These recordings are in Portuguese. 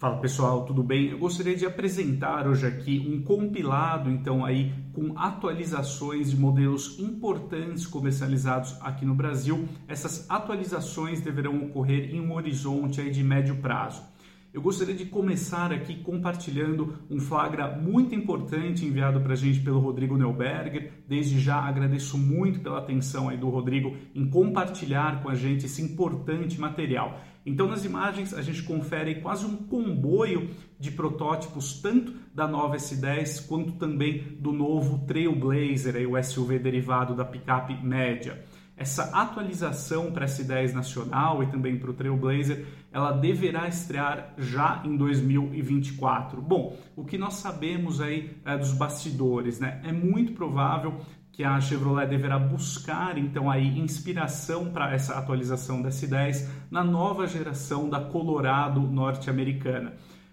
Fala pessoal, tudo bem? Eu gostaria de apresentar hoje aqui um compilado, então aí com atualizações de modelos importantes comercializados aqui no Brasil. Essas atualizações deverão ocorrer em um horizonte aí de médio prazo. Eu gostaria de começar aqui compartilhando um flagra muito importante enviado para a gente pelo Rodrigo Neuberger. Desde já agradeço muito pela atenção aí do Rodrigo em compartilhar com a gente esse importante material. Então, nas imagens, a gente confere quase um comboio de protótipos, tanto da nova S10 quanto também do novo Trailblazer, aí, o SUV derivado da picape média. Essa atualização para S10 nacional e também para o Trailblazer, ela deverá estrear já em 2024. Bom, o que nós sabemos aí é, dos bastidores, né? É muito provável que a Chevrolet deverá buscar então aí inspiração para essa atualização da S10 na nova geração da Colorado norte-americana.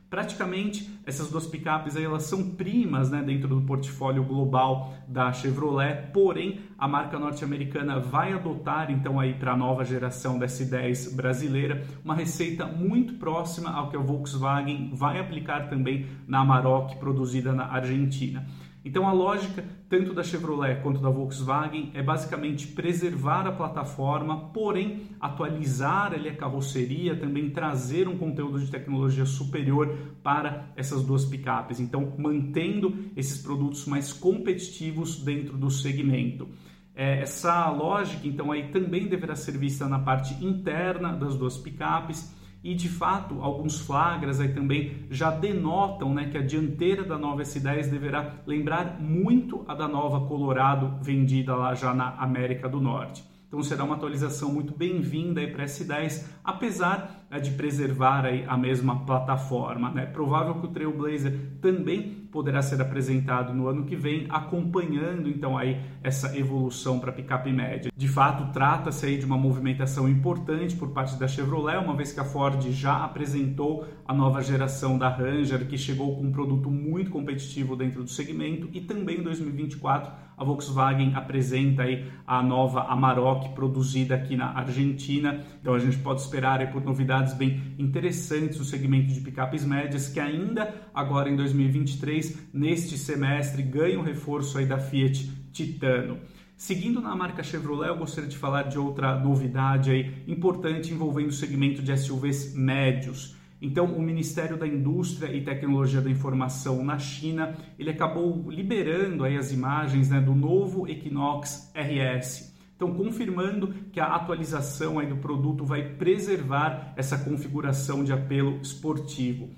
Praticamente essas duas picapes aí, elas são primas né, dentro do portfólio global da Chevrolet, porém a marca norte-americana vai adotar então aí para a nova geração da S10 brasileira uma receita muito próxima ao que a Volkswagen vai aplicar também na Amarok produzida na Argentina. Então a lógica tanto da Chevrolet quanto da Volkswagen é basicamente preservar a plataforma, porém atualizar ali a carroceria, também trazer um conteúdo de tecnologia superior para essas duas picapes. Então mantendo esses produtos mais competitivos dentro do segmento. É, essa lógica então aí também deverá ser vista na parte interna das duas picapes e de fato alguns flagras aí também já denotam né, que a dianteira da nova S10 deverá lembrar muito a da nova Colorado vendida lá já na América do Norte. Então será uma atualização muito bem-vinda para S10, apesar né, de preservar a mesma plataforma. É né? provável que o Trailblazer também poderá ser apresentado no ano que vem, acompanhando então aí essa evolução para picape média. De fato, trata-se aí de uma movimentação importante por parte da Chevrolet, uma vez que a Ford já apresentou a nova geração da Ranger, que chegou com um produto muito competitivo dentro do segmento, e também em 2024 a Volkswagen apresenta aí a nova Amarok produzida aqui na Argentina. Então a gente pode esperar aí por novidades bem interessantes no segmento de picapes médias que ainda agora em 2023 neste semestre ganham reforço aí da Fiat Titano. Seguindo na marca Chevrolet, eu gostaria de falar de outra novidade aí importante envolvendo o segmento de SUVs médios. Então, o Ministério da Indústria e Tecnologia da Informação na China, ele acabou liberando aí as imagens né, do novo Equinox RS. Então, confirmando que a atualização aí do produto vai preservar essa configuração de apelo esportivo.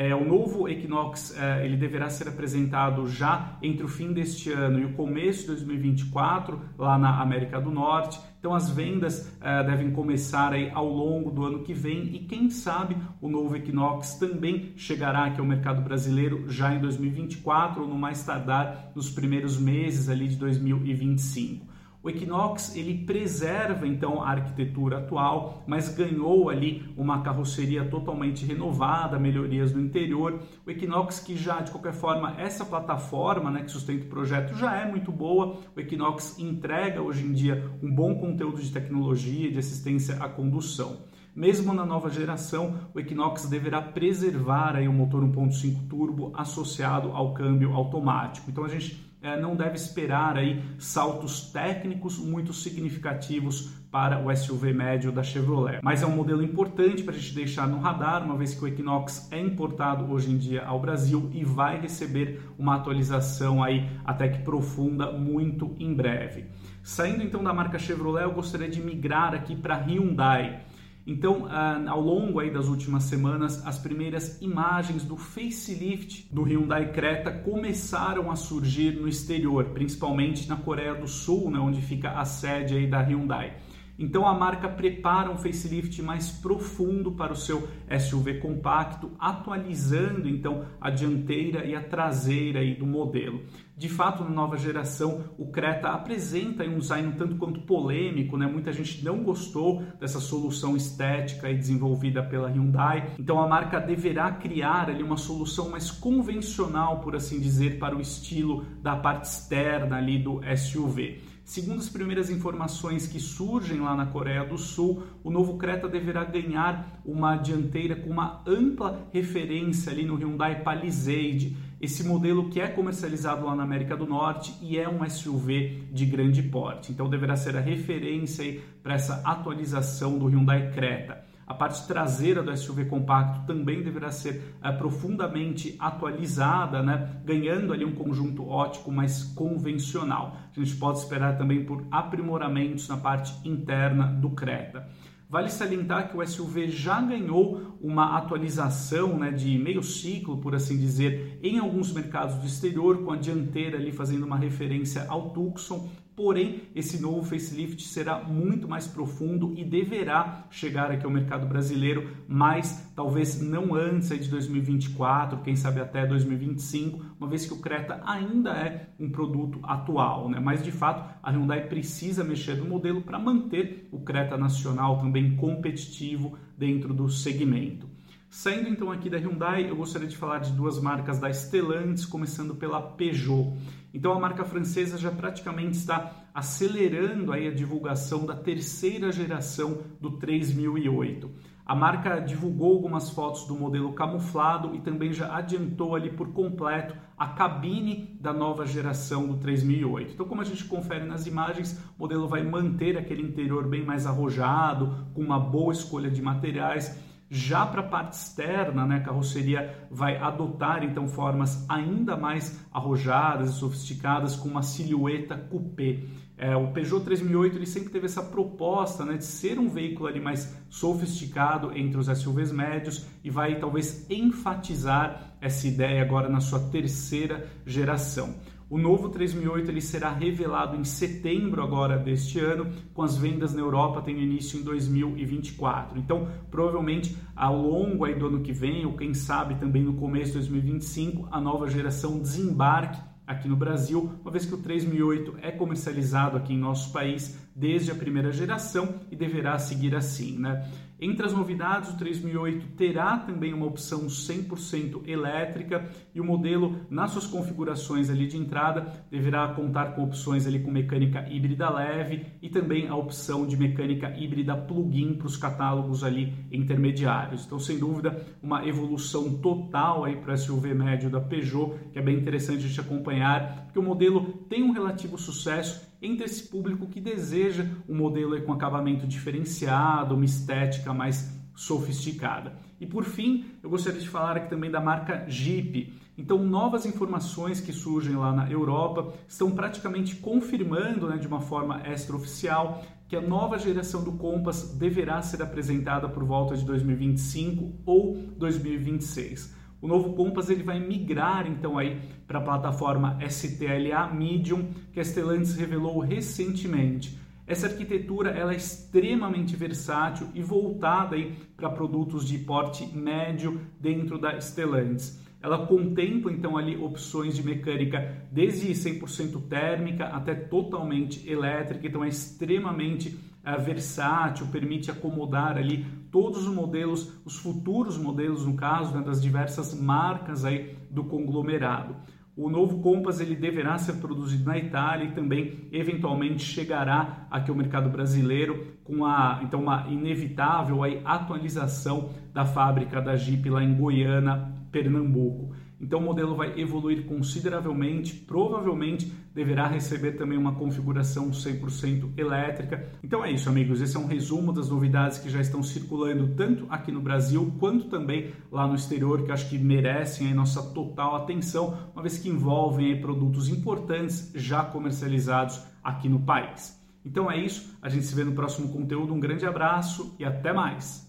É, o novo Equinox é, ele deverá ser apresentado já entre o fim deste ano e o começo de 2024 lá na América do Norte. Então as vendas é, devem começar aí ao longo do ano que vem e quem sabe o novo Equinox também chegará aqui ao mercado brasileiro já em 2024 ou no mais tardar nos primeiros meses ali de 2025. O Equinox ele preserva então a arquitetura atual, mas ganhou ali uma carroceria totalmente renovada, melhorias no interior. O Equinox que já de qualquer forma essa plataforma, né, que sustenta o projeto já é muito boa. O Equinox entrega hoje em dia um bom conteúdo de tecnologia, de assistência à condução. Mesmo na nova geração, o Equinox deverá preservar aí o motor 1.5 turbo associado ao câmbio automático. Então a gente não deve esperar aí saltos técnicos muito significativos para o SUV médio da Chevrolet. Mas é um modelo importante para a gente deixar no radar, uma vez que o Equinox é importado hoje em dia ao Brasil e vai receber uma atualização aí até que profunda muito em breve. Saindo então da marca Chevrolet, eu gostaria de migrar aqui para Hyundai. Então, ah, ao longo aí das últimas semanas, as primeiras imagens do facelift do Hyundai Creta começaram a surgir no exterior, principalmente na Coreia do Sul, né, onde fica a sede aí da Hyundai. Então a marca prepara um facelift mais profundo para o seu SUV compacto, atualizando então a dianteira e a traseira aí do modelo. De fato, na nova geração, o Creta apresenta um design um tanto quanto polêmico, né? Muita gente não gostou dessa solução estética desenvolvida pela Hyundai. Então a marca deverá criar ali uma solução mais convencional, por assim dizer, para o estilo da parte externa ali do SUV. Segundo as primeiras informações que surgem lá na Coreia do Sul, o novo Creta deverá ganhar uma dianteira com uma ampla referência ali no Hyundai Palisade, esse modelo que é comercializado lá na América do Norte e é um SUV de grande porte. Então deverá ser a referência para essa atualização do Hyundai Creta. A parte traseira do SUV compacto também deverá ser é, profundamente atualizada, né? ganhando ali um conjunto ótico mais convencional. A gente pode esperar também por aprimoramentos na parte interna do Creta. Vale salientar que o SUV já ganhou uma atualização né, de meio ciclo, por assim dizer, em alguns mercados do exterior, com a dianteira ali fazendo uma referência ao Tucson, Porém, esse novo facelift será muito mais profundo e deverá chegar aqui ao mercado brasileiro, mas talvez não antes de 2024, quem sabe até 2025, uma vez que o Creta ainda é um produto atual, né? Mas de fato, a Hyundai precisa mexer no modelo para manter o Creta nacional também competitivo dentro do segmento. Saindo então aqui da Hyundai, eu gostaria de falar de duas marcas da Stellantis, começando pela Peugeot. Então a marca francesa já praticamente está acelerando aí a divulgação da terceira geração do 3008. A marca divulgou algumas fotos do modelo camuflado e também já adiantou ali por completo a cabine da nova geração do 3008. Então, como a gente confere nas imagens, o modelo vai manter aquele interior bem mais arrojado, com uma boa escolha de materiais já para a parte externa, né, a carroceria vai adotar então formas ainda mais arrojadas e sofisticadas com uma silhueta coupé. É, o Peugeot 3008 ele sempre teve essa proposta né, de ser um veículo ali mais sofisticado entre os SUVs médios e vai talvez enfatizar essa ideia agora na sua terceira geração. O novo 3008 ele será revelado em setembro agora deste ano, com as vendas na Europa tendo início em 2024. Então, provavelmente ao longo aí do ano que vem, ou quem sabe também no começo de 2025, a nova geração desembarque aqui no Brasil, uma vez que o 3008 é comercializado aqui em nosso país desde a primeira geração e deverá seguir assim, né? Entre as novidades, o 3008 terá também uma opção 100% elétrica e o modelo, nas suas configurações ali de entrada, deverá contar com opções ali com mecânica híbrida leve e também a opção de mecânica híbrida plug-in para os catálogos ali intermediários. Então, sem dúvida, uma evolução total aí para o SUV médio da Peugeot, que é bem interessante a gente acompanhar, porque o modelo tem um relativo sucesso entre esse público que deseja um modelo com acabamento diferenciado, uma estética mais sofisticada. E por fim, eu gostaria de falar aqui também da marca Jeep. Então, novas informações que surgem lá na Europa estão praticamente confirmando, né, de uma forma extraoficial, que a nova geração do Compass deverá ser apresentada por volta de 2025 ou 2026. O novo Compass ele vai migrar então aí para a plataforma STLA Medium que a Stellantis revelou recentemente. Essa arquitetura ela é extremamente versátil e voltada para produtos de porte médio dentro da Stellantis. Ela contempla então ali opções de mecânica desde 100% térmica até totalmente elétrica, então é extremamente é, versátil, permite acomodar ali todos os modelos, os futuros modelos no caso né, das diversas marcas aí do conglomerado. O novo Compass ele deverá ser produzido na Itália e também eventualmente chegará aqui ao mercado brasileiro com a então uma inevitável aí, atualização da fábrica da Jeep lá em Goiânia, Pernambuco. Então o modelo vai evoluir consideravelmente, provavelmente deverá receber também uma configuração 100% elétrica. Então é isso, amigos. Esse é um resumo das novidades que já estão circulando tanto aqui no Brasil quanto também lá no exterior, que acho que merecem a nossa total atenção, uma vez que envolvem produtos importantes já comercializados aqui no país. Então é isso, a gente se vê no próximo conteúdo. Um grande abraço e até mais!